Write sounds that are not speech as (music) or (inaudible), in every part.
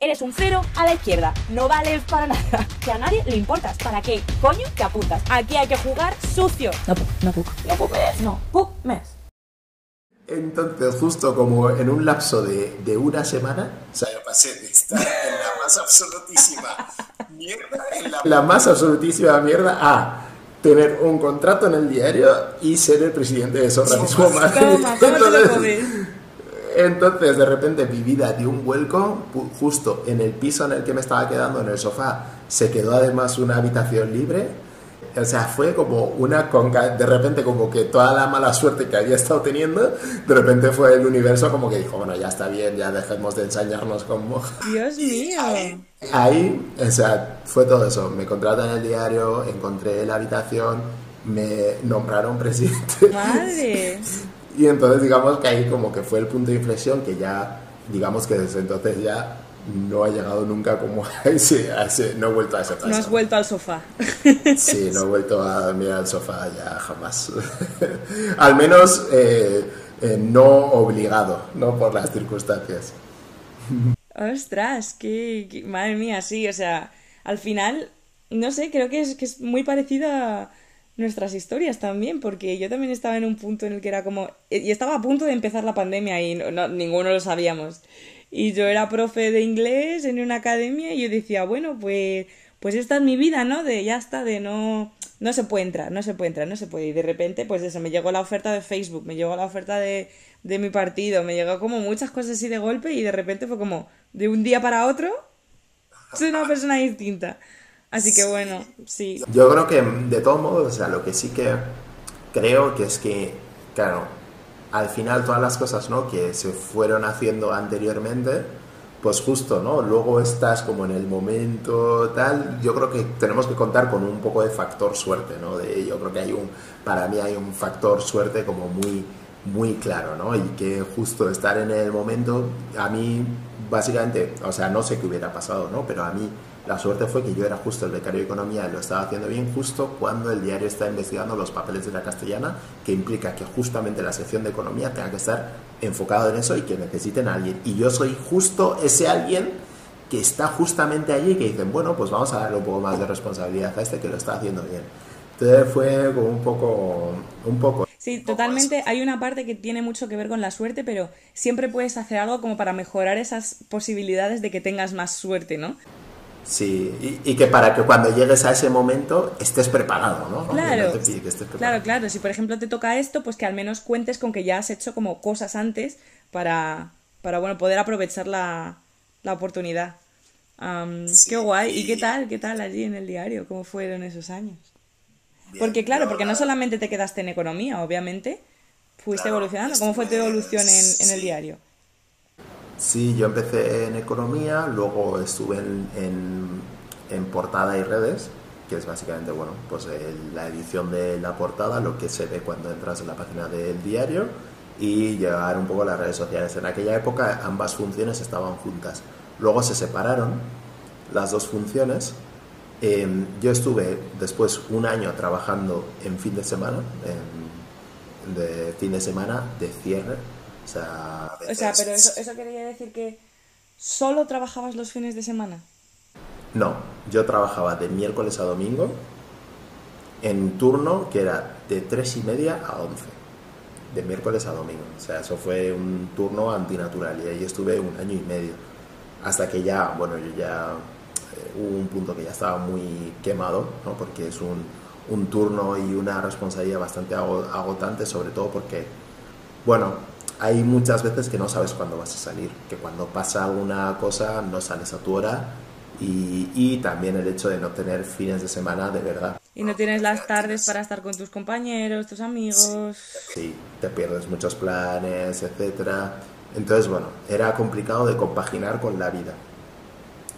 Eres un cero a la izquierda, no vales para nada. (laughs) Que a nadie le importas. ¿Para qué coño te apuntas? Aquí hay que jugar sucio. No, no puc. No puc mes. No, puc mes. Entonces, justo como en un lapso de, de una semana, o sea, yo pasé de estar en la más absolutísima (laughs) mierda, en la, la más absolutísima mierda, a tener un contrato en el diario y ser el presidente de Sorra mismo Madrid. Toma, ¿cómo te lo comes? Entonces, de repente, mi vida dio un vuelco, justo en el piso en el que me estaba quedando, en el sofá, se quedó además una habitación libre. O sea, fue como una conca, de repente como que toda la mala suerte que había estado teniendo, de repente fue el universo como que dijo, bueno, ya está bien, ya dejemos de ensañarnos con moja. Dios mío. Ahí, o sea, fue todo eso. Me contratan en el diario, encontré la habitación, me nombraron presidente. Madre. (laughs) Y entonces digamos que ahí como que fue el punto de inflexión que ya, digamos que desde entonces ya no ha llegado nunca como (laughs) a ese, a ese- no he vuelto a ese paso. No has vuelto al sofá. Sí, no he vuelto a dormir al sofá ya jamás. (laughs) Al menos eh, eh, no obligado, no por las circunstancias. Ostras, qué, qué- madre mía, sí, o sea, al final, no sé, creo que es, que es muy parecida a nuestras historias también, porque yo también estaba en un punto en el que era como, y estaba a punto de empezar la pandemia y no- no- ninguno lo sabíamos. Y yo era profe de inglés en una academia y yo decía, bueno, pues, pues esta es mi vida, ¿no? De ya está, de no, no se puede entrar, no se puede entrar, no se puede. Y de repente, pues eso, me llegó la oferta de Facebook, me llegó la oferta de, de mi partido, me llegó como muchas cosas así de golpe y de repente fue como, de un día para otro, soy una persona distinta. Así que bueno, sí. Yo creo que de todos modos, o sea, lo que sí que creo que es que, claro, al final todas las cosas, ¿no? Que se fueron haciendo anteriormente, pues justo, ¿no? Luego estás como en el momento tal, yo creo que tenemos que contar con un poco de factor suerte, ¿no? De, yo creo que hay un, para mí hay un factor suerte como muy, muy claro, ¿no? Y que justo estar en el momento, a mí, básicamente, o sea, no sé qué hubiera pasado, ¿no? Pero a mí la suerte fue que yo era justo el becario de economía y lo estaba haciendo bien justo cuando el diario está investigando los papeles de la castellana, que implica que justamente la sección de economía tenga que estar enfocado en eso y que necesiten a alguien. Y yo soy justo ese alguien que está justamente allí y que dicen, bueno, pues vamos a darle un poco más de responsabilidad a este que lo está haciendo bien. Entonces fue como un poco, un poco Sí, totalmente. Hay una parte que tiene mucho que ver con la suerte, pero siempre puedes hacer algo como para mejorar esas posibilidades de que tengas más suerte, ¿no? Sí, y, y que para que cuando llegues a ese momento estés preparado, ¿no? Claro, No te pide que estés preparado. claro, claro. Si por ejemplo te toca esto, pues que al menos cuentes con que ya has hecho como cosas antes para, para bueno, poder aprovechar la, la oportunidad. Qué guay. ¿Y qué tal? ¿Qué tal allí en el diario? ¿Cómo fueron esos años? Porque claro, porque no solamente te quedaste en economía, obviamente, fuiste Claro, evolucionando. ¿Cómo fue tu evolución en, en el sí. diario? Sí, yo empecé en economía, luego estuve en, en- en portada y redes, que es básicamente, bueno, pues el- la edición de la portada, lo que se ve cuando entras en la página del diario y llevar un poco las redes sociales. En aquella época ambas funciones estaban juntas. Luego se separaron las dos funciones. Eh, yo estuve después un año trabajando en fin de semana, en- de fin de semana de cierre. O sea, O pero eso, eso quería decir que solo trabajabas los fines de semana. No, yo trabajaba de miércoles a domingo en turno que era de 3 y media a 11. De miércoles a domingo. O sea, eso fue un turno antinatural y ahí estuve un año y medio. Hasta que ya, bueno, yo ya hubo un punto que ya estaba muy quemado, ¿no? Porque es un, un turno y una responsabilidad bastante ago- agotante, sobre todo porque, bueno, hay muchas veces que no sabes cuándo vas a salir, que cuando pasa alguna cosa no sales a tu hora y, y también el hecho de no tener fines de semana de verdad. Y no tienes las tardes para estar con tus compañeros, tus amigos. Sí, te pierdes muchos planes, etcétera. Entonces, bueno, era complicado de compaginar con la vida.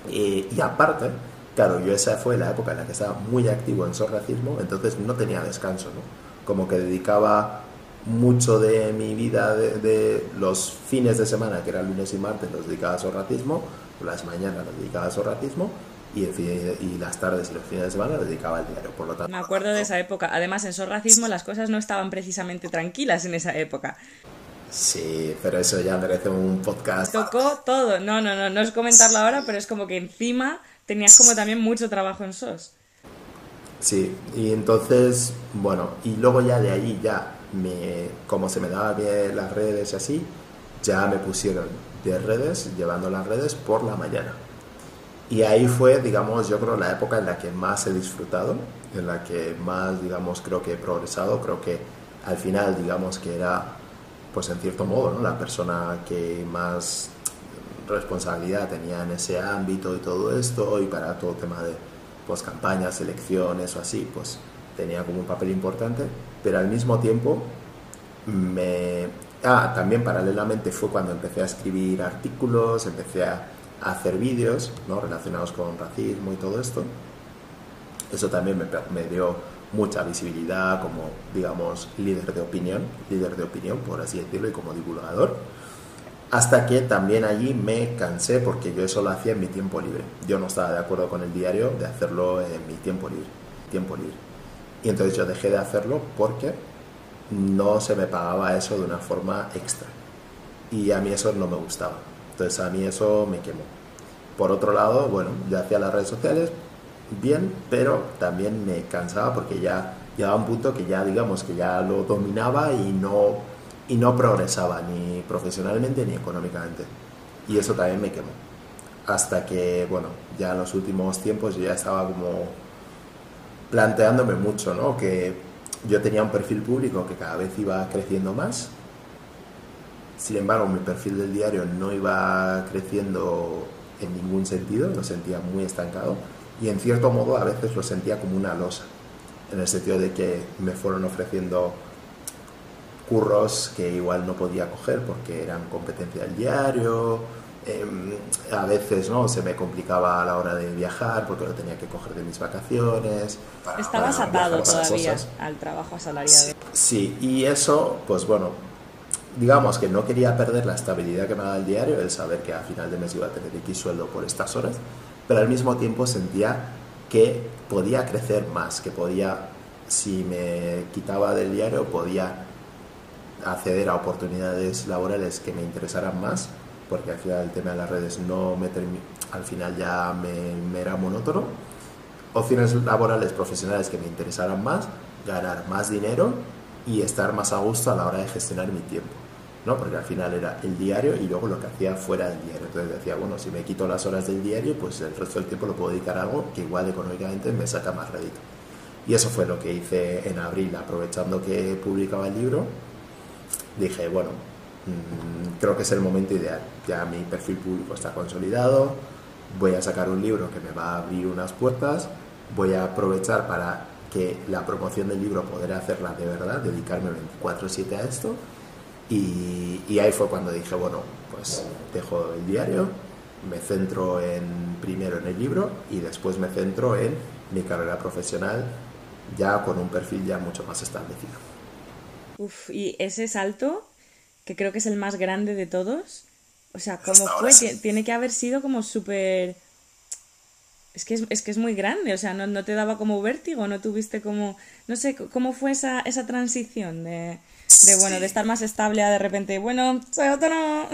Eh, y aparte, claro, yo esa fue la época en la que estaba muy activo en sorracismo, entonces no tenía descanso, ¿no? Como que dedicaba mucho de mi vida de, de los fines de semana, que eran lunes y martes, los dedicaba a sorracismo, las mañanas los dedicaba a sorracismo y, el fin- y las tardes y los fines de semana los dedicaba al diario. Por lo tanto, Me acuerdo de esa época. Además, en Sor Racismo las cosas no estaban precisamente tranquilas en esa época. Sí, pero eso ya merece un podcast. Tocó todo. No, no, no, no es comentarlo ahora, pero es como que encima tenías como también mucho trabajo en SOS. Sí, y entonces, bueno, y luego ya de ahí ya, me, como se me daba bien las redes y así, ya me pusieron de redes, llevando las redes por la mañana. Y ahí fue, digamos, yo creo la época en la que más he disfrutado, en la que más, digamos, creo que he progresado, creo que al final, digamos, que era, pues en cierto modo, ¿no? la persona que más responsabilidad tenía en ese ámbito y todo esto, y para todo tema de pues, campañas, elecciones o así, pues tenía como un papel importante, pero al mismo tiempo me... Ah, también paralelamente fue cuando empecé a escribir artículos, empecé a, hacer vídeos ¿no? relacionados con racismo y todo esto. Eso también me, me dio mucha visibilidad como, digamos, líder de opinión, líder de opinión, por así decirlo, y como divulgador. Hasta que también allí me cansé porque yo eso lo hacía en mi tiempo libre. Yo no estaba de acuerdo con el diario de hacerlo en mi tiempo libre. Tiempo libre. Y entonces yo dejé de hacerlo porque no se me pagaba eso de una forma extra. Y a mí eso no me gustaba. Entonces a mí eso me quemó. Por otro lado, bueno, yo hacía las redes sociales bien, pero también me cansaba porque ya llegaba un punto que ya digamos que ya lo dominaba y no, y no progresaba ni profesionalmente ni económicamente. Y eso también me quemó. Hasta que, bueno, ya en los últimos tiempos yo ya estaba como planteándome mucho, ¿no? Que yo tenía un perfil público que cada vez iba creciendo más. Sin embargo, mi perfil del diario no iba creciendo en ningún sentido, lo sentía muy estancado y en cierto modo a veces lo sentía como una losa, en el sentido de que me fueron ofreciendo curros que igual no podía coger porque eran competencia del diario, em, a veces no se me complicaba a la hora de viajar porque lo tenía que coger de mis vacaciones. Estabas atado todavía al trabajo asalariado. Sí, y eso, pues bueno, digamos que no quería perder la estabilidad que me daba el diario, el saber que a final de mes iba a tener X sueldo por estas horas, pero al mismo tiempo sentía que podía crecer más, que podía, si me quitaba del diario, podía acceder a oportunidades laborales que me interesaran más, porque al final el tema de las redes no me al final ya me, me era monótono, opciones laborales profesionales que me interesaran más, ganar más dinero y estar más a gusto a la hora de gestionar mi tiempo. ¿No? Porque al final era el diario y luego lo que hacía fuera del diario. Entonces decía, bueno, si me quito las horas del diario, pues el resto del tiempo lo puedo dedicar a algo que igual económicamente me saca más rédito. Y eso fue lo que hice en abril, aprovechando que publicaba el libro, dije, bueno, mm, creo que es el momento ideal. Ya mi perfil público está consolidado, voy a sacar un libro que me va a abrir unas puertas, voy a aprovechar para que la promoción del libro poder hacerla de verdad, dedicarme 24/7 a esto y, ahí fue cuando dije, bueno, pues dejo el diario, me centro en, primero en el libro y después me centro en mi carrera profesional ya con un perfil ya mucho más establecido. Uf, y ese salto, que creo que es el más grande de todos, o sea, ¿cómo fue? Tiene que haber sido como súper... Es que es, que es muy grande, o sea, no, no, te daba como vértigo, no tuviste como... No sé, ¿cómo fue esa, esa transición de, de bueno, de estar más estable a de repente, bueno, soy autónomo.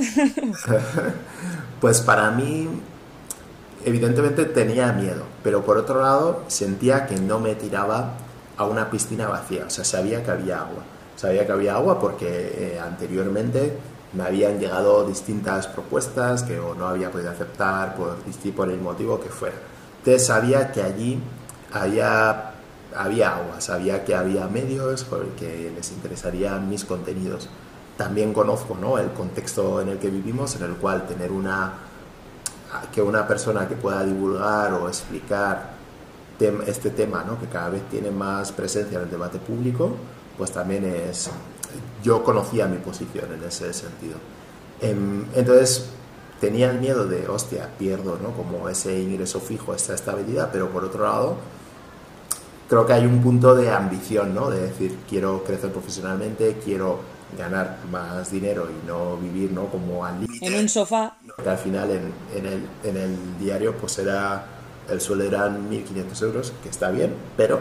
(laughs) pues para mí, evidentemente tenía miedo, pero por otro lado sentía que no me tiraba a una piscina vacía, o sea, sabía que había agua. Sabía que había agua porque eh, anteriormente me habían llegado distintas propuestas que no había podido aceptar por, por el motivo que fuera. Entonces sabía que allí había había agua, sabía que había medios que les interesarían mis contenidos. También conozco ¿no? el contexto en el que vivimos, en el cual tener una que una persona que pueda divulgar o explicar este tema, ¿no? que cada vez tiene más presencia en el debate público, pues también es... Yo conocía mi posición en ese sentido. Em, entonces tenía el miedo de, hostia, pierdo ¿no? como ese ingreso fijo, esta estabilidad, pero por otro lado creo que hay un punto de ambición, ¿no? De decir, quiero crecer profesionalmente, quiero ganar más dinero y no vivir, ¿no? Como al límite. En un sofá. Que al final en, en, el, en el diario pues era, el sueldo eran 1.500 euros, que está bien, pero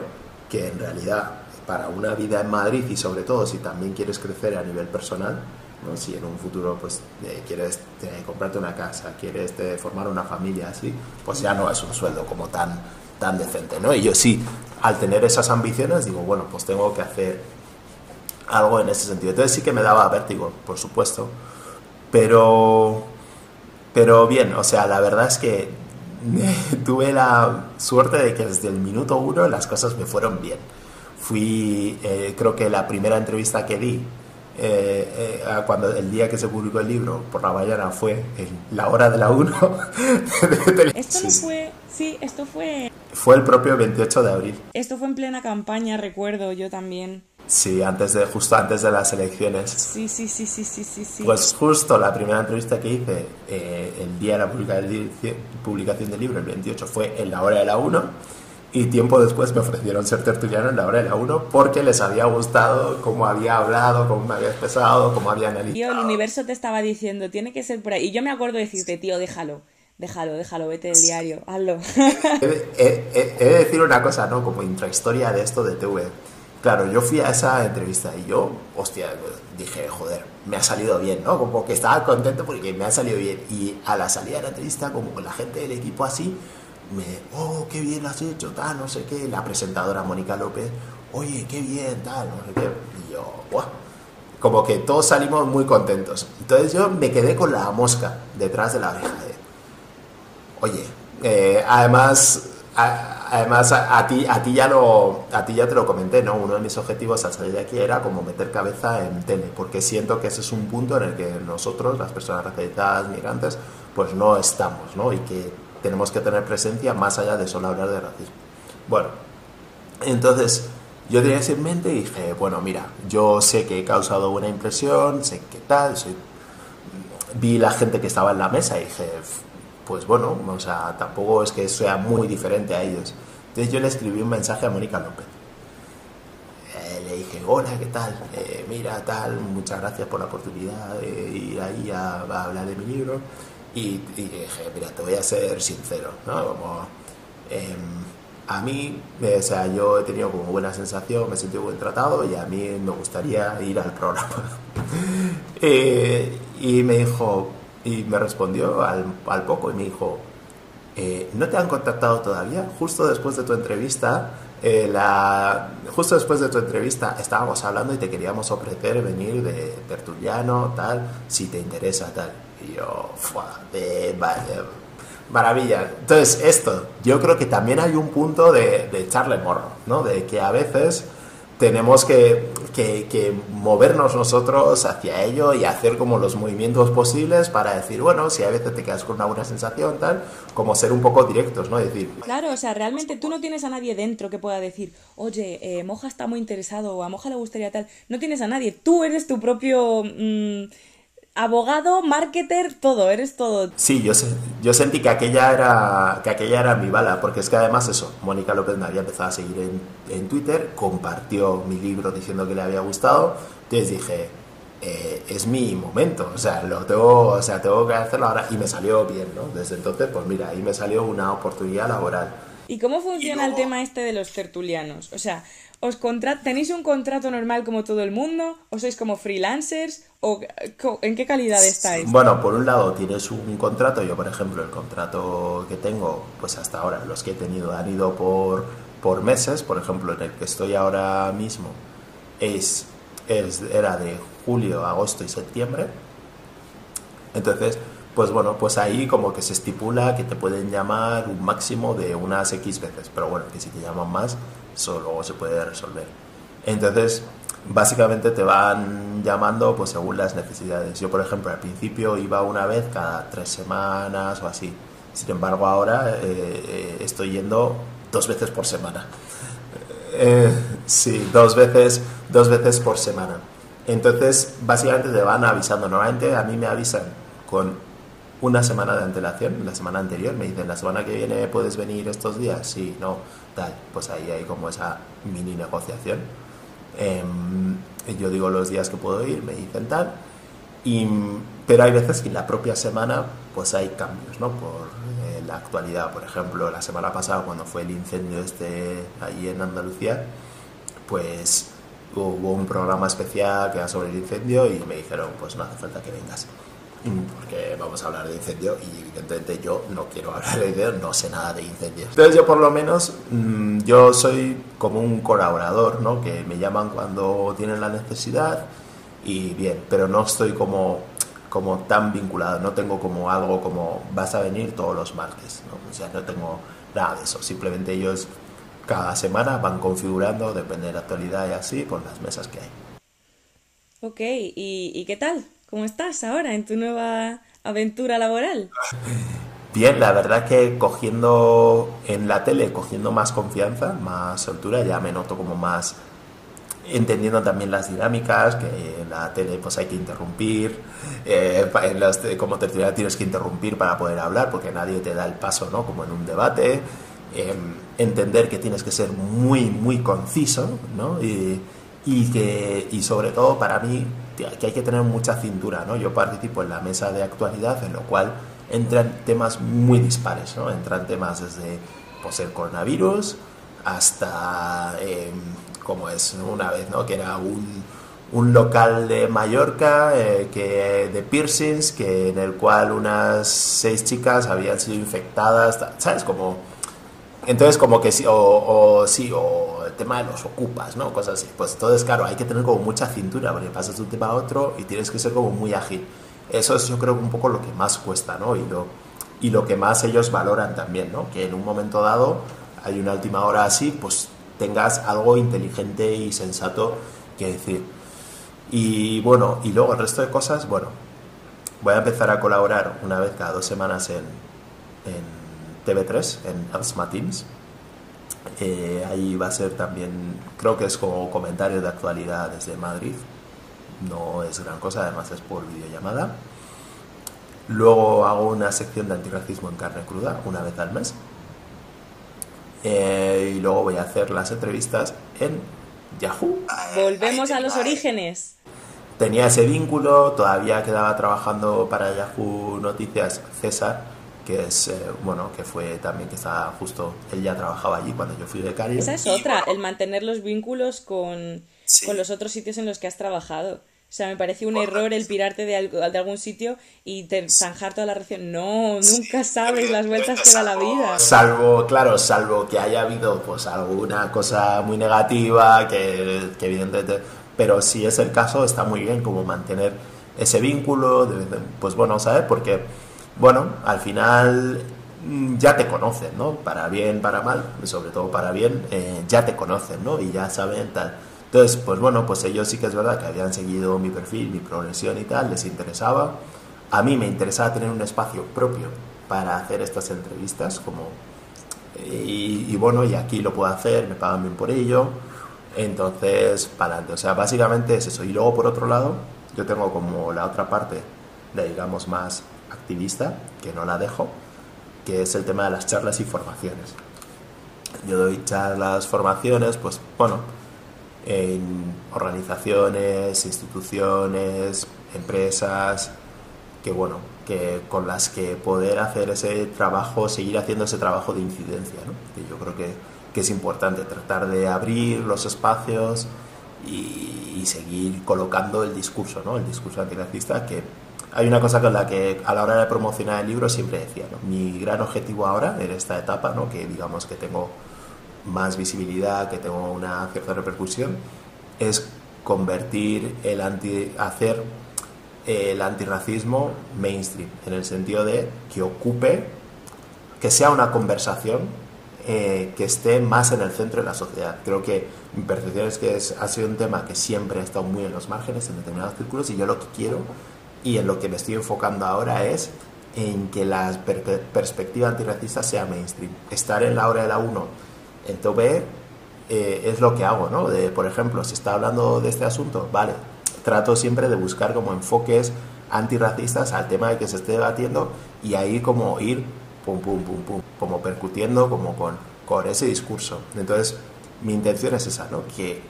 que en realidad para una vida en Madrid y sobre todo si también quieres crecer a nivel personal, ¿no? Si en un futuro pues eh, quieres eh, comprarte una casa, quieres eh, formar una familia así, pues ya no es un sueldo como tan, tan decente, ¿no? Y yo sí, al tener esas ambiciones, digo, bueno, pues tengo que hacer algo en ese sentido. Entonces sí que me daba vértigo, por supuesto, pero, pero bien, o sea, la verdad es que (laughs) tuve la suerte de que desde el minuto uno las cosas me fueron bien. Fui, eh, creo que la primera entrevista que di, eh, eh, cuando el día que se publicó el libro por la mañana fue la hora de la 1 (laughs) esto no fue sí esto fue fue el propio 28 de abril esto fue en plena campaña recuerdo yo también Sí, antes de, justo antes de las elecciones. Sí, sí, sí, sí, sí, sí. Pues justo la primera entrevista que hice eh, el día de la publicación del libro, el 28, fue en la hora de la 1 y tiempo después me ofrecieron ser tertuliano en la hora de la 1 porque les había gustado cómo había hablado, cómo me había expresado, cómo había analizado. Tío, el universo te estaba diciendo, tiene que ser por ahí. Y yo me acuerdo de decirte, tío, déjalo. Déjalo, déjalo, vete del diario, hazlo. he, de decir una cosa, ¿no? Como intrahistoria de esto de TV Claro, yo fui a esa entrevista y yo, hostia, dije, joder, me ha salido bien, ¿no? Como que estaba contento porque me ha salido bien. Y a la salida de la entrevista, como con la gente del equipo así, me, oh, qué bien lo has hecho, tal, no sé qué. La presentadora Mónica López, oye, qué bien, tal, no sé qué. Y yo, ¡buah! Como que todos salimos muy contentos. Entonces yo me quedé con la mosca detrás de la oreja de, oye, eh, además además a, ti a ti ya lo a ti ya te lo comenté no uno de mis objetivos al salir de aquí era como meter cabeza en tele porque siento que ese es un punto en el que nosotros las personas racializadas migrantes pues no estamos no y que tenemos que tener presencia más allá de solo hablar de racismo. Bueno entonces yo tenía en mente y dije bueno mira yo sé que he causado buena impresión sé qué tal soy vi la gente que estaba en la mesa y dije pues bueno, o sea, tampoco es que sea muy diferente a ellos. Entonces yo le escribí un mensaje a Mónica López. Eh, le dije, hola, ¿qué tal? Eh, mira, tal, muchas gracias por la oportunidad de ir ahí a, hablar de mi libro. Y, dije, mira, te voy a ser sincero, ¿no? Como, em, a mí, o sea, yo he tenido como buena sensación, me he sentido buen tratado y a mí me gustaría ir al programa. (laughs) Eh, y me dijo, y me respondió al, al poco y me dijo, eh, ¿no te han contactado todavía? Justo después de tu entrevista, eh, la, justo después de tu entrevista estábamos hablando y te queríamos ofrecer venir de tertuliano, tal, si te interesa, tal. Y yo, de, maravilla. Entonces, esto, yo creo que también hay un punto de, de echarle morro, ¿no? De que a veces tenemos que, que, movernos nosotros hacia ello y hacer como los movimientos posibles para decir, bueno, si a veces te quedas con una buena sensación, tal, como ser un poco directos, ¿no? Decir... Claro, o sea, realmente tú no tienes a nadie dentro que pueda decir, oye, eh, Moja está muy interesado o a Moja le gustaría tal. No tienes a nadie, tú eres tu propio... Mm, abogado, marketer, todo, eres todo. Sí, yo, yo sentí que aquella, era, que aquella era mi bala, porque es que además eso, Mónica López me había empezado a seguir en, en Twitter, compartió mi libro diciendo que le había gustado, entonces dije, eh, es mi momento, o sea, lo tengo, o sea, tengo que hacerlo ahora, y me salió bien, ¿no? Desde entonces, pues mira, ahí me salió una oportunidad laboral. ¿Y cómo funciona el tema este de los tertulianos? O sea, ¿os ¿tenéis un contrato normal como todo el mundo? ¿O sois como freelancers? ¿O en qué calidad estáis? Bueno, por un lado tienes un contrato. Yo, por ejemplo, el contrato que tengo, pues hasta ahora, los que he tenido han ido por, por meses. Por ejemplo, en el que estoy ahora mismo es, es, era de julio, agosto y septiembre. Entonces, pues bueno, pues ahí como que se estipula que te pueden llamar un máximo de unas X veces, pero bueno, que si te llaman más, eso luego se puede resolver. Entonces, básicamente te van llamando pues según las necesidades. Yo, por ejemplo, al principio iba una vez cada tres semanas o así. Sin embargo, ahora eh, eh, estoy yendo dos veces por semana. Eh, sí, dos veces, dos veces por semana. Entonces, básicamente te van avisando. Normalmente a mí me avisan con una semana de antelación, la semana anterior, me dicen, la semana que viene puedes venir estos días, sí, no, tal, pues ahí hay como esa mini negociación. Em, yo digo los días que puedo ir, me dicen tal, y, pero hay veces que en la propia semana pues hay cambios, ¿no? Por eh, la actualidad, por ejemplo, la semana pasada cuando fue el incendio este allí en Andalucía, pues hubo un programa especial que era sobre el incendio y me dijeron, pues no hace falta que vengas porque vamos a hablar de incendio y evidentemente yo no quiero hablar de incendio, no sé nada de incendios. Entonces yo por lo menos, mm, yo soy como un colaborador, ¿no? Que me llaman cuando tienen la necesidad y bien, pero no estoy como, como tan vinculado, no tengo como algo como vas a venir todos los martes, ¿no? O sea, no tengo nada de eso, simplemente ellos cada semana van configurando, depende de la actualidad y así, por las mesas que hay. Ok, ¿y, y qué tal? ¿Cómo estás ahora en tu nueva aventura laboral? Bien, la verdad que cogiendo en la tele, cogiendo más confianza, más altura, ya me noto como más entendiendo también las dinámicas, que en la tele pues hay que interrumpir, eh, en las, como tertulia tienes que interrumpir para poder hablar, porque nadie te da el paso, ¿no? Como en un debate, em, entender que tienes que ser muy, muy conciso, ¿no? Y, y que, y sobre todo para mí, que hay que tener mucha cintura, ¿no? Yo participo en la mesa de actualidad, en lo cual entran temas muy dispares, ¿no? Entran temas desde pues, el coronavirus hasta, eh, como es una vez, ¿no? Que era un, un local de Mallorca eh, que, de piercings, que, en el cual unas seis chicas habían sido infectadas, ¿sabes? Como, entonces como que sí, o, o sí, o tema de los ocupas, ¿no? Cosas así. Pues entonces, claro, hay que tener como mucha cintura, porque pasas de un tema a otro y tienes que ser como muy ágil. Eso es yo creo un poco lo que más cuesta, ¿no? Y lo, y lo que más ellos valoran también, ¿no? Que en un momento dado hay una última hora así, pues tengas algo inteligente y sensato que decir. Y bueno, y luego el resto de cosas, bueno, voy a empezar a colaborar una vez cada dos semanas en TV3, en Asma Teams, eh, ahí va a ser también, creo que es como comentario de actualidad desde Madrid. No es gran cosa, además es por videollamada. Luego hago una sección de antirracismo en carne cruda, una vez al mes. Eh, y luego voy a hacer las entrevistas en Yahoo. Volvemos a los orígenes. Tenía ese vínculo, todavía quedaba trabajando para Yahoo Noticias César que es, eh, bueno, que fue también que estaba justo, él ya trabajaba allí cuando yo fui becario. Esa es otra, el mantener los vínculos con, con, los otros sitios en los que has trabajado. O sea, me parece un error el pirarte de, de algún sitio y zanjar toda la relación. No, nunca sabes las vueltas que da la vida. Salvo, claro, salvo que haya habido pues alguna cosa muy negativa, que, que evidentemente... Pero si es el caso, está muy bien como mantener ese vínculo, pues bueno, ¿sabes? Porque bueno, al final mm, ya te conocen, ¿no? Para bien, para mal, sobre todo para bien, eh, ya te conocen, ¿no? Y ya saben tal. Entonces, pues bueno, pues ellos sí que es verdad que habían seguido mi perfil, mi progresión y tal, les interesaba. A mí me interesaba tener un espacio propio para hacer estas entrevistas, como... Y, y bueno, y aquí lo puedo hacer, me pagan bien por ello. Entonces, para adelante. O sea, básicamente es eso. Y luego, por otro lado, yo tengo como la otra parte, de, digamos, más activista, que no la dejo, que es el tema de las charlas y formaciones. Yo doy charlas, formaciones, pues bueno, en organizaciones, instituciones, empresas, que bueno, que con las que poder hacer ese trabajo, seguir haciendo ese trabajo de incidencia, ¿no? que yo creo que, que, es importante, tratar de abrir los espacios y, seguir colocando el discurso, ¿no? el discurso antirracista que hay una cosa con la que a la hora de promocionar el libro siempre decía, mi gran objetivo ahora en esta etapa, ¿no? que digamos que tengo más visibilidad, que tengo una cierta repercusión, es convertir el anti, hacer el antirracismo mainstream, en el sentido de que ocupe, que sea una conversación eh, que esté más en el centro de la sociedad. Creo que mi percepción es que ha sido un tema que siempre ha estado muy en los márgenes, en determinados círculos, y yo lo que quiero y en lo que me estoy enfocando ahora es en que la perspectiva antirracista sea mainstream. Estar en la hora de la 1 en eh, es lo que hago, ¿no? De, por ejemplo, si está hablando de este asunto, vale, trato siempre de buscar como enfoques antirracistas al tema de que se esté debatiendo y ahí como ir pum, pum, pum, pum, como percutiendo como con, con ese discurso. Entonces, mi intención es esa, ¿no? Que,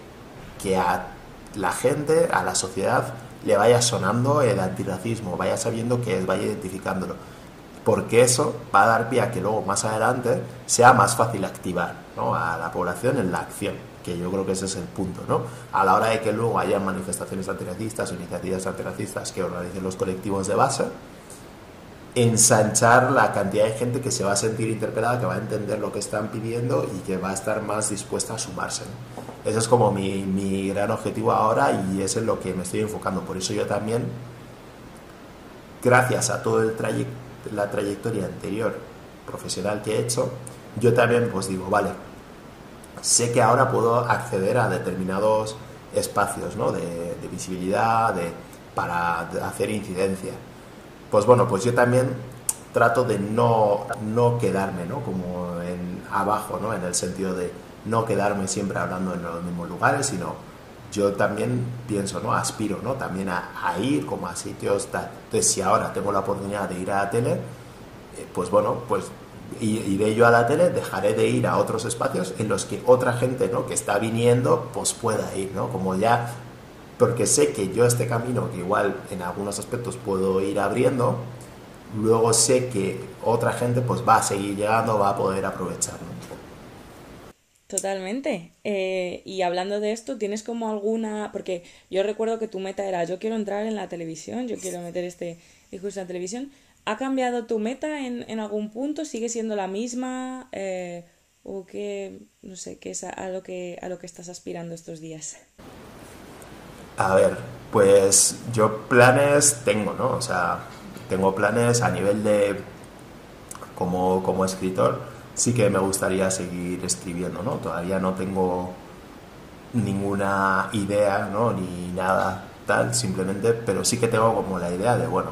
que a la gente, a la sociedad, le vaya sonando el antirracismo, vaya sabiendo que es, vaya identificándolo. Porque eso va a dar pie a que luego más adelante sea más fácil activar a la población en la acción. que yo creo que ese es el punto, ¿no? A la hora de que luego haya manifestaciones antiracistas o iniciativas antiracistas que organicen los colectivos de base, ensanchar la cantidad de gente que se va a sentir interpelada, que va a entender lo que están pidiendo y que va a estar más dispuesta a sumarse. Ese es como mi, mi gran objetivo ahora y es en lo que me estoy enfocando. Por eso yo también, gracias a todo el la trayectoria anterior profesional que he hecho, yo también pues digo, vale, sé que ahora puedo acceder a determinados espacios ¿no? de, de visibilidad, de, para hacer incidencia pues bueno, pues yo también trato de no, no quedarme, ¿no? Como en abajo, ¿no? En el sentido de no quedarme siempre hablando en los mismos lugares, sino yo también pienso, ¿no? Aspiro, ¿no? También a, ir como a sitios tal. Entonces, si ahora tengo la oportunidad de ir a la tele, eh, pues bueno, pues iré yo a la tele, dejaré de ir a otros espacios en los que otra gente, ¿no? Que está viniendo, pues pueda ir, ¿no? Como ya porque sé que yo este camino, que igual en algunos aspectos puedo ir abriendo, luego sé que otra gente pues va a seguir llegando, va a poder aprovecharlo. Totalmente. Eh, y hablando de esto, ¿tienes como alguna...? Porque yo recuerdo que tu meta era, yo quiero entrar en la televisión, yo quiero meter este discurso en la televisión. ¿Ha cambiado tu meta en, en algún punto? ¿Sigue siendo la misma? Eh, ¿O qué, no sé, qué es a, lo que, a lo que estás aspirando estos días? A ver, pues yo planes tengo, ¿no? O sea, tengo planes a nivel de, como, como escritor, sí que me gustaría seguir escribiendo, ¿no? Todavía no tengo ninguna idea, ¿no? Ni nada tal, simplemente, pero sí que tengo como la idea de, bueno,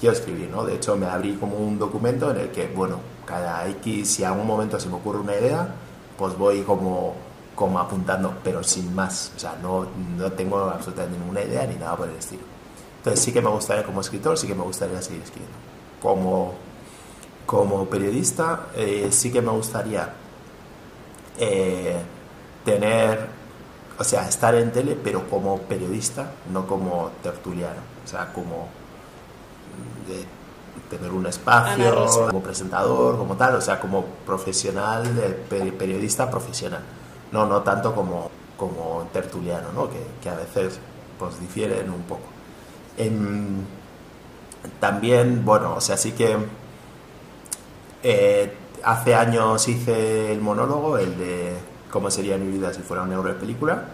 quiero escribir, ¿no? De hecho, me abrí como un documento en el que, bueno, cada X, si a un momento se me ocurre una idea, pues voy como como apuntando, pero sin más. O sea, no, no tengo absolutamente ninguna idea ni nada por el estilo. Entonces sí que me gustaría como escritor, sí que me gustaría seguir escribiendo. Como, como periodista, eh, sí que me gustaría eh, tener, o sea, estar en tele, pero como periodista, no como tertuliano. O sea, como de tener un espacio, como presentador, como tal, o sea, como profesional, periodista profesional no, no tanto como, como tertuliano, ¿no? que, a veces pues difieren un poco. Em, también, bueno, o sea, sí que eh, hace años hice el monólogo, el de cómo sería mi vida si fuera una película.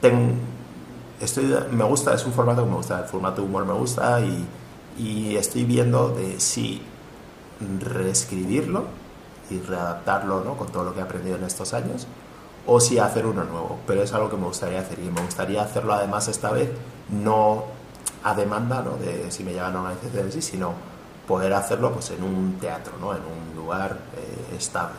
Ten, estoy, me gusta, es un formato que me gusta, el formato de humor me gusta y, y estoy viendo de si reescribirlo y readaptarlo ¿no? con todo lo que he aprendido en estos años o si hacer uno nuevo, pero es algo que me gustaría hacer y me gustaría hacerlo además esta vez no a demanda ¿no? de si me llegan a de sí, sino poder hacerlo pues en un teatro, ¿no? en un lugar eh, estable.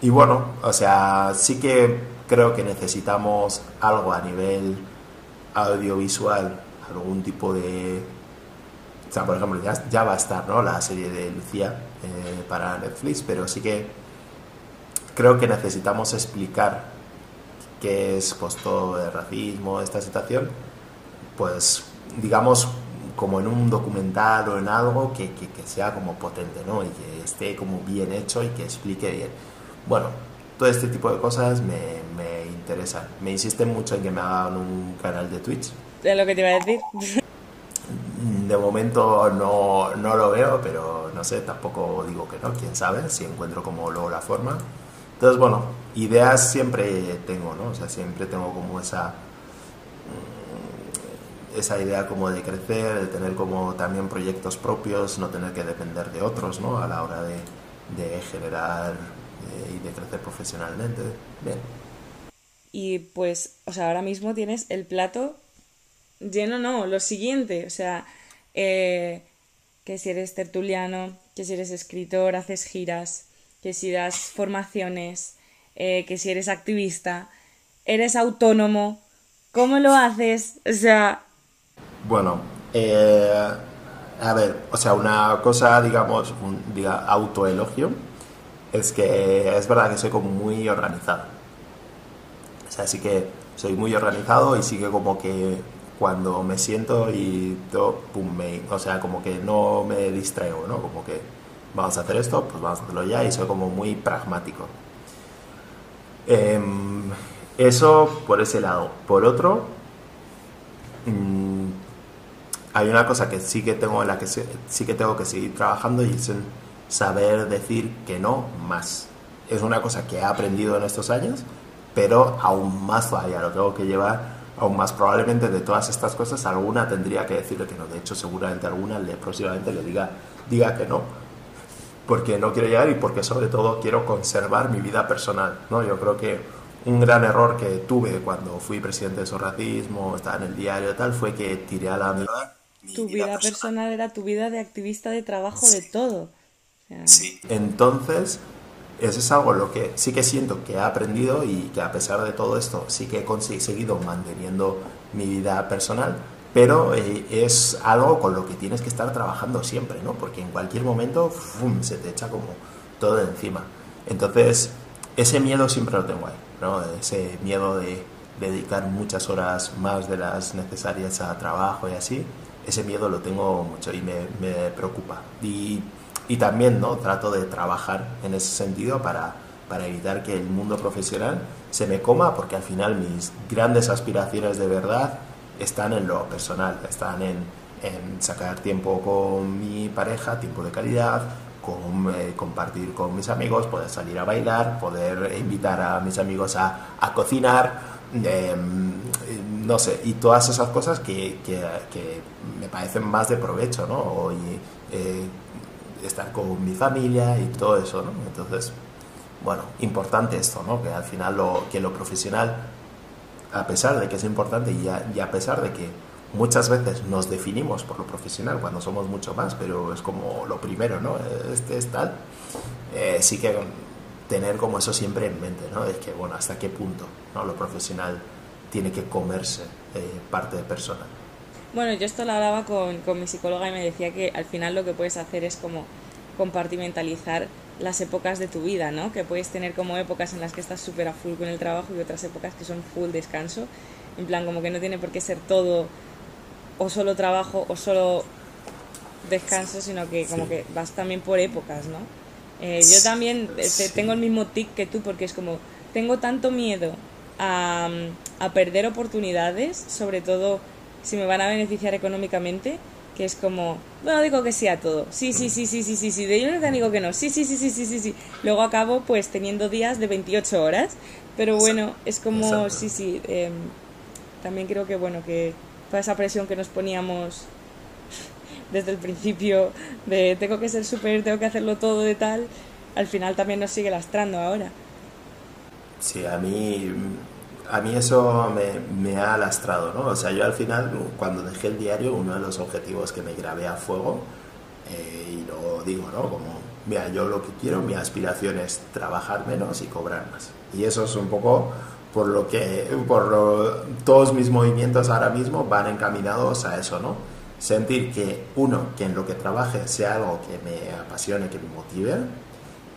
y bueno, o sea, sí que creo que necesitamos algo a nivel audiovisual, algún tipo de... O sea, por ejemplo, ya, ya va a estar ¿no? la serie de Lucía eh, para Netflix, pero sí que creo que necesitamos explicar qué es pues, todo el racismo, esta situación, pues digamos como en un documental o en algo que, que, sea como potente, ¿no? Y que esté como bien hecho y que explique bien. Bueno, todo este tipo de cosas me, me interesan. Me insisten mucho en que me hagan un canal de Twitch. Es lo que te iba a decir. De momento no, no lo veo, pero no sé, tampoco digo que no, quién sabe, si encuentro como luego la forma. Entonces, bueno, ideas siempre tengo, ¿no? O sea, siempre tengo como esa, esa idea como de crecer, de tener como también proyectos propios, no tener que depender de otros, ¿no? A la hora de, generar eh, y de crecer profesionalmente. Bien. Y pues, o sea, ahora mismo tienes el plato lleno, no, lo siguiente, o sea, eh, que si eres tertuliano, que si eres escritor, haces giras, que si das formaciones, eh, que si eres activista, eres autónomo, ¿cómo lo haces? O sea... Bueno, eh, a ver, o sea, una cosa, digamos, un diga, autoelogio, es que es verdad que soy como muy organizado. O sea, sí que soy muy organizado y sí que como que cuando me siento y todo, pum, me, o sea, como que no me distraigo, ¿no? Como que vamos a hacer esto, pues vamos a hacerlo ya y soy como muy pragmático. Em, eso por ese lado. Por otro, mm, hay una cosa que sí que tengo en la que sí que tengo que seguir trabajando y es en saber decir que no más. Es una cosa que he aprendido en estos años, pero aún más todavía lo tengo que llevar aún más probablemente de todas estas cosas alguna tendría que decirle que no. De hecho, seguramente alguna le, próximamente le diga, diga que no, porque no quiero llegar y porque sobre todo quiero conservar mi vida personal. ¿no? Yo creo que un gran error que tuve cuando fui presidente de Sorracismo, estaba en el diario y tal, fue que tiré a la mierda. Tu vida, personal. era tu vida de activista de trabajo de todo. Sí. Entonces, eso es algo lo que sí que siento que he aprendido y que a pesar de todo esto sí que he conseguido manteniendo mi vida personal, pero eh, es algo con lo que tienes que estar trabajando siempre, ¿no? Porque en cualquier momento se te echa como todo encima. Entonces, ese miedo siempre lo tengo ahí, ¿no? Ese miedo de dedicar muchas horas más de las necesarias a trabajo y así, ese miedo lo tengo mucho y me, preocupa. Y y también ¿no? trato de trabajar en ese sentido para, para evitar que el mundo profesional se me coma, porque al final mis grandes aspiraciones de verdad están en lo personal, están en, sacar tiempo con mi pareja, tiempo de calidad, eh, compartir con mis amigos, poder salir a bailar, poder invitar a mis amigos a, a cocinar, em, no sé, y todas esas cosas que, que, me parecen más de provecho, ¿no? Y, eh, estar con mi familia y todo eso, ¿no? Entonces, bueno, importante esto, ¿no? Que al final lo, que lo profesional, a pesar de que es importante y a, pesar de que muchas veces nos definimos por lo profesional cuando somos mucho más, pero es como lo primero, ¿no? Este es tal, eh, sí que tener como eso siempre en mente, ¿no? Es que, bueno, hasta qué punto, ¿no? Lo profesional tiene que comerse eh, parte de persona. Bueno, yo esto lo hablaba con, con mi psicóloga y me decía que al final lo que puedes hacer es como compartimentalizar las épocas de tu vida, ¿no? Que puedes tener como épocas en las que estás súper a full con el trabajo y otras épocas que son full descanso. En plan, como que no tiene por qué ser todo o solo trabajo o solo descanso, sino que como que vas también por épocas, ¿no? Eh, yo también este, tengo el mismo tic que tú porque es como, tengo tanto miedo a, a perder oportunidades, sobre todo si me van a beneficiar económicamente, que es como, bueno, digo que sí a todo. Sí, sí, sí, sí, sí, sí, sí. De yo no te digo que no. Sí, sí, sí, sí, sí, sí, sí. Luego acabo pues teniendo días de 28 horas. Pero bueno, es como, sí, sí. Eh, también creo que, bueno, que toda esa presión que nos poníamos desde el principio de tengo que ser súper, tengo que hacerlo todo de tal, al final también nos sigue lastrando ahora. Sí, a mí a mí eso me, ha lastrado, ¿no? O sea, yo al final, cuando dejé el diario, uno de los objetivos que me grabé a fuego, eh, y lo digo, ¿no? Como, mira, yo lo que quiero, mi aspiración es trabajar menos y cobrar más. Y eso es un poco por lo que, por todos mis movimientos ahora mismo van encaminados a eso, ¿no? Sentir que, uno, que en lo que trabaje sea algo que me apasione, que me motive,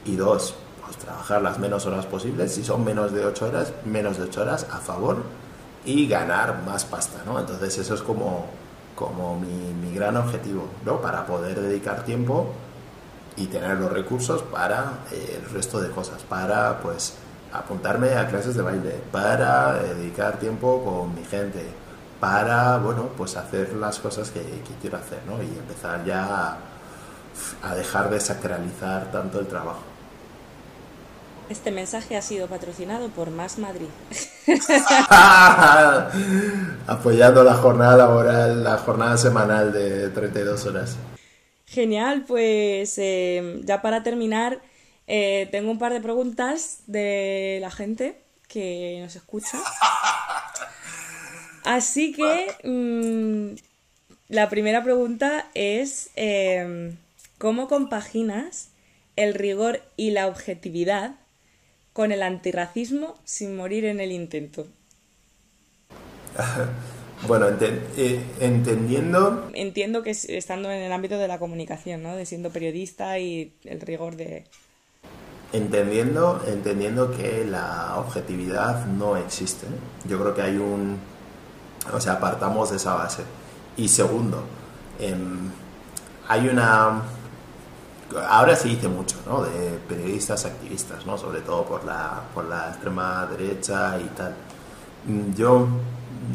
y dos, trabajar las menos horas posibles, si son menos de 8 horas, menos de 8 horas a favor y ganar más pasta, ¿no? Entonces eso es como, como mi, mi gran objetivo, ¿no? Para poder dedicar tiempo y tener los recursos para eh, el resto de cosas, para pues apuntarme a clases de baile, para eh, dedicar tiempo con mi gente, para, bueno, pues hacer las cosas que, quiero hacer, ¿no? Y empezar ya a dejar de sacralizar tanto el trabajo. Este mensaje ha sido patrocinado por Más Madrid. (laughs) Apoyando la jornada laboral, la jornada semanal de 32 horas. Genial, pues eh, ya para terminar, eh, tengo un par de preguntas de la gente que nos escucha. (laughs) Así que mm, la primera pregunta es, eh, ¿cómo compaginas el rigor y la objetividad con el antirracismo sin morir en el intento? (laughs) Bueno, eh, entendiendo... Entiendo que estando en el ámbito de la comunicación, ¿no? De siendo periodista y el rigor de... Entendiendo, entendiendo que la objetividad no existe. Yo creo que hay un... O sea, apartamos de esa base. Y segundo, em, hay una ahora se dice mucho, ¿no? De periodistas activistas, ¿no? Sobre todo por la, por la extrema derecha y tal. Mm, yo,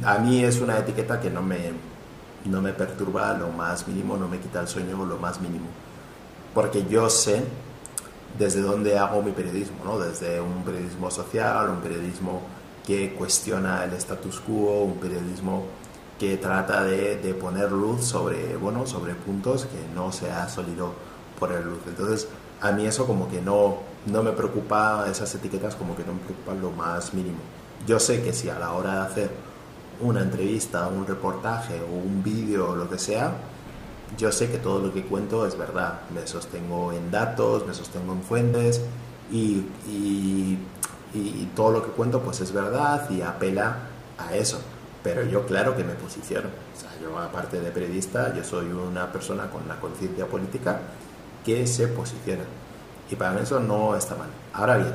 a mí es una etiqueta que no me, no me perturba lo más mínimo, no me quita el sueño lo más mínimo. Porque yo sé desde dónde hago mi periodismo, ¿no? Desde un periodismo social, un periodismo que cuestiona el status quo, un periodismo que trata de, de poner luz sobre, bueno, sobre puntos que no se ha solido poner luz. Entonces, a mí eso como que no, no me preocupa, esas etiquetas como que no me preocupan lo más mínimo. Yo sé que si a la hora de hacer una entrevista, un reportaje o un vídeo o lo que sea, yo sé que todo lo que cuento es verdad. Me sostengo en datos, me sostengo en fuentes y, y, y todo lo que cuento pues es verdad y apela a eso. Pero yo claro que me posiciono. O sea, yo aparte de periodista, yo soy una persona con una conciencia política que se posiciona. Y para mí eso no está mal. Ahora bien,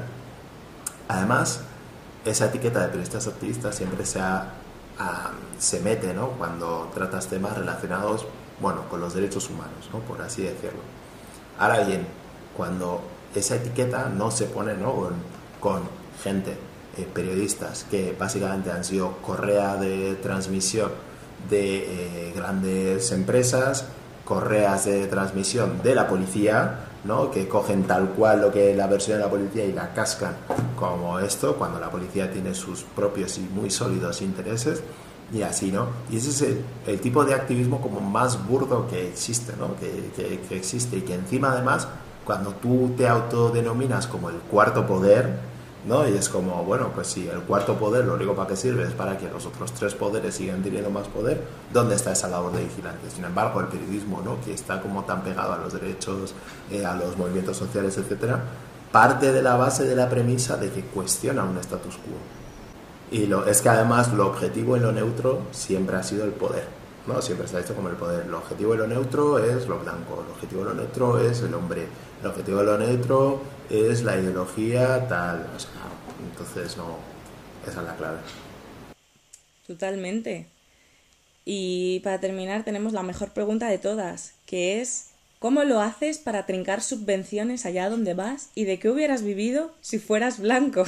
además, esa etiqueta de periodistas activistas siempre se, se mete ¿no? cuando tratas temas relacionados bueno, con los derechos humanos, ¿no? por así decirlo. Ahora bien, cuando esa etiqueta no se pone ¿no? Con, con gente, eh, periodistas, que básicamente han sido correa de transmisión de eh, grandes empresas, correas de transmisión de la policía, ¿no? que cogen tal cual lo que es la versión de la policía y la cascan como esto, cuando la policía tiene sus propios y muy sólidos intereses, y así, ¿no? Y ese es el, tipo de activismo como más burdo que existe, ¿no? Que, que, que existe y que encima además, cuando tú te autodenominas como el cuarto poder, ¿no? Y es como, bueno, pues si el cuarto poder lo único para qué sirve es para que los otros tres poderes sigan teniendo más poder, ¿dónde está esa labor de vigilante? Sin embargo, el periodismo, ¿no? Que está como tan pegado a los derechos, eh, a los movimientos sociales, etcétera, parte de la base de la premisa de que cuestiona un status quo. Y lo, es que además lo objetivo en lo neutro siempre ha sido el poder. ¿no? Siempre se ha visto como el poder. Lo objetivo de lo neutro es lo blanco, el objetivo de lo neutro es el hombre, el objetivo de lo neutro es la ideología tal. entonces, no, esa es la clave. Totalmente. Y para terminar tenemos la mejor pregunta de todas, que es ¿cómo lo haces para trincar subvenciones allá donde vas y de qué hubieras vivido si fueras blanco? (laughs)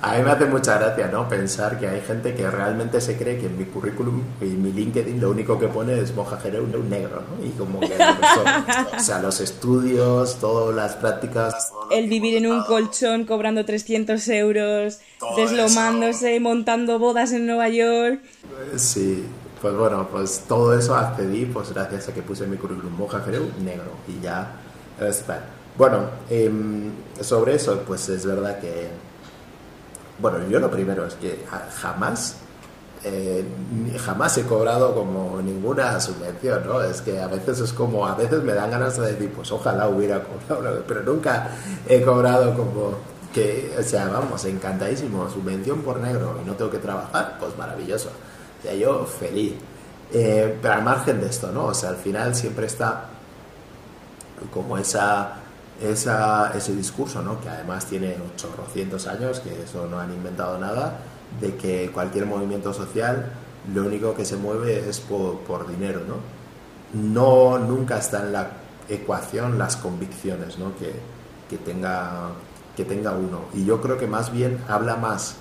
A mí me hace mucha gracia, ¿no? Pensar que hay gente que realmente se cree que en mi currículum y mi LinkedIn lo único que pone es Moja un negro, ¿no? Y como que o sea, los estudios, todas las prácticas... El vivir en un colchón cobrando 300 euros, deslomándose, montando bodas en Nueva York. Sí, pues bueno, pues todo eso accedí pues gracias a que puse mi currículum Moja negro y ya... Bueno, em, sobre eso, pues es verdad que bueno, yo lo primero es que jamás, eh, jamás he cobrado como ninguna subvención, ¿no? Es que a veces es como, a veces me dan ganas de decir, pues ojalá hubiera cobrado, (laughs) pero nunca he cobrado como que, o sea, vamos, encantadísimo, subvención por negro y no tengo que trabajar, pues maravilloso. O yo feliz. Eh, pero al margen de esto, ¿no? O sea, al final siempre está como esa esa, ese discurso, ¿no? que además tiene 800 años, que eso no han inventado nada, de que cualquier movimiento social lo único que se mueve es por, por dinero. ¿no? no nunca está en la ecuación las convicciones ¿no? que, que, tenga, que tenga uno. Y yo creo que más bien habla más,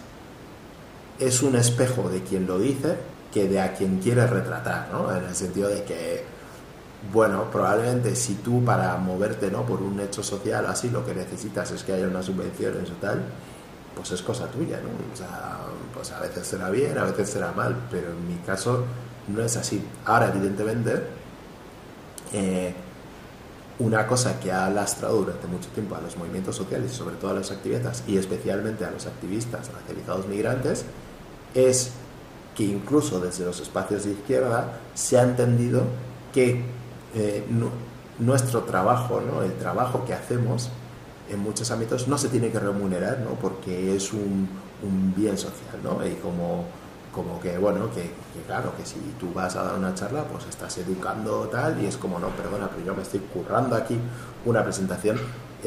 es un espejo de quien lo dice que de a quien quiere retratar, ¿no? en el sentido de que bueno, probablemente si tú para moverte ¿no? por un hecho social así lo que necesitas es que haya unas subvenciones o tal, pues es cosa tuya, ¿no? O sea, pues a veces será bien, a veces será mal, pero en mi caso no es así. Ahora, evidentemente, eh, una cosa que ha lastrado durante mucho tiempo a los movimientos sociales sobre todo a los activistas y especialmente a los activistas racializados migrantes es que incluso desde los espacios de izquierda se ha entendido que eh, nuestro trabajo, ¿no? el trabajo que hacemos en muchos ámbitos no se tiene que remunerar, ¿no? porque es un, bien social, ¿no? y como, como que, bueno, que, claro, que si tú vas a dar una charla, pues estás educando tal, y es como, no, perdona, pero yo me estoy currando aquí una presentación,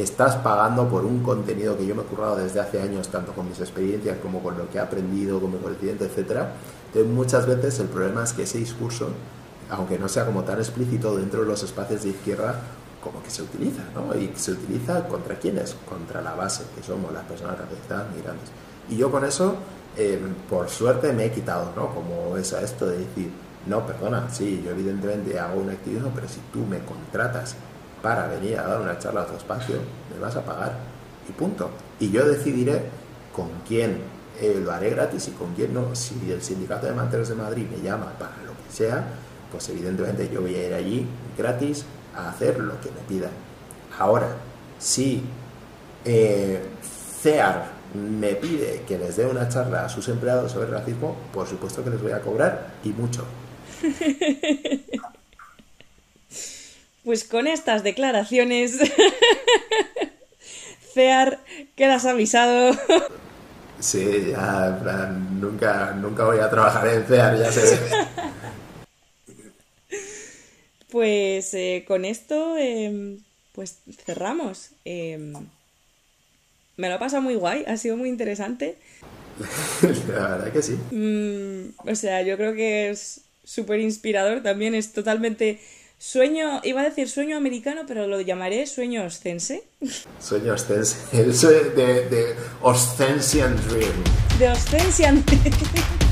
estás pagando por un contenido que yo me he currado desde hace años, tanto con mis experiencias como con lo que he aprendido, con mi conocimiento, etc. Entonces, muchas veces el problema es que ese discurso aunque no sea como tan explícito dentro de los espacios de izquierda, como que se utiliza, ¿no? Y se utiliza contra quiénes? Contra la base, que somos las personas racializadas migrantes. Y yo con eso, eh, por suerte, me he quitado, ¿no? Como esa, esto de decir, no, perdona, sí, yo evidentemente hago un activismo, pero si tú me contratas para venir a dar una charla a tu espacio, me vas a pagar. Y punto. Y yo decidiré con quién eh, lo haré gratis y con quién no. Si el sindicato de manteros de Madrid me llama para lo que sea, pues evidentemente yo voy a ir allí gratis a hacer lo que me pidan. Ahora, si eh, CEAR me pide que les dé una charla a sus empleados sobre racismo, por supuesto que les voy a cobrar y mucho. (laughs) Pues con estas declaraciones, (laughs) CEAR, quedas avisado. Sí, ya, nunca, nunca voy a trabajar en CEAR, ya sé. Pues eh, con esto, em, pues cerramos. Em, me lo ha pasado muy guay, ha sido muy interesante. (laughs) La verdad que sí. Mm, o sea, yo creo que es súper inspirador también, es totalmente sueño, iba a decir sueño americano, pero lo llamaré sueño oscense. Sueño oscense, (laughs) de, de Oscensian Dream. De Oscensian Dream. (laughs)